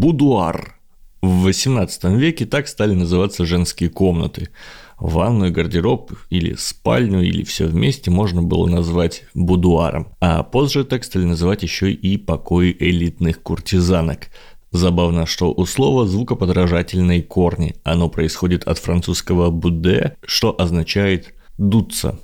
Будуар. В 18 веке так стали называться женские комнаты. Ванную, гардероб или спальню, или все вместе можно было назвать будуаром. А позже так стали называть еще и покои элитных куртизанок. Забавно, что у слова звукоподражательные корни. Оно происходит от французского «буде», что означает «дуться».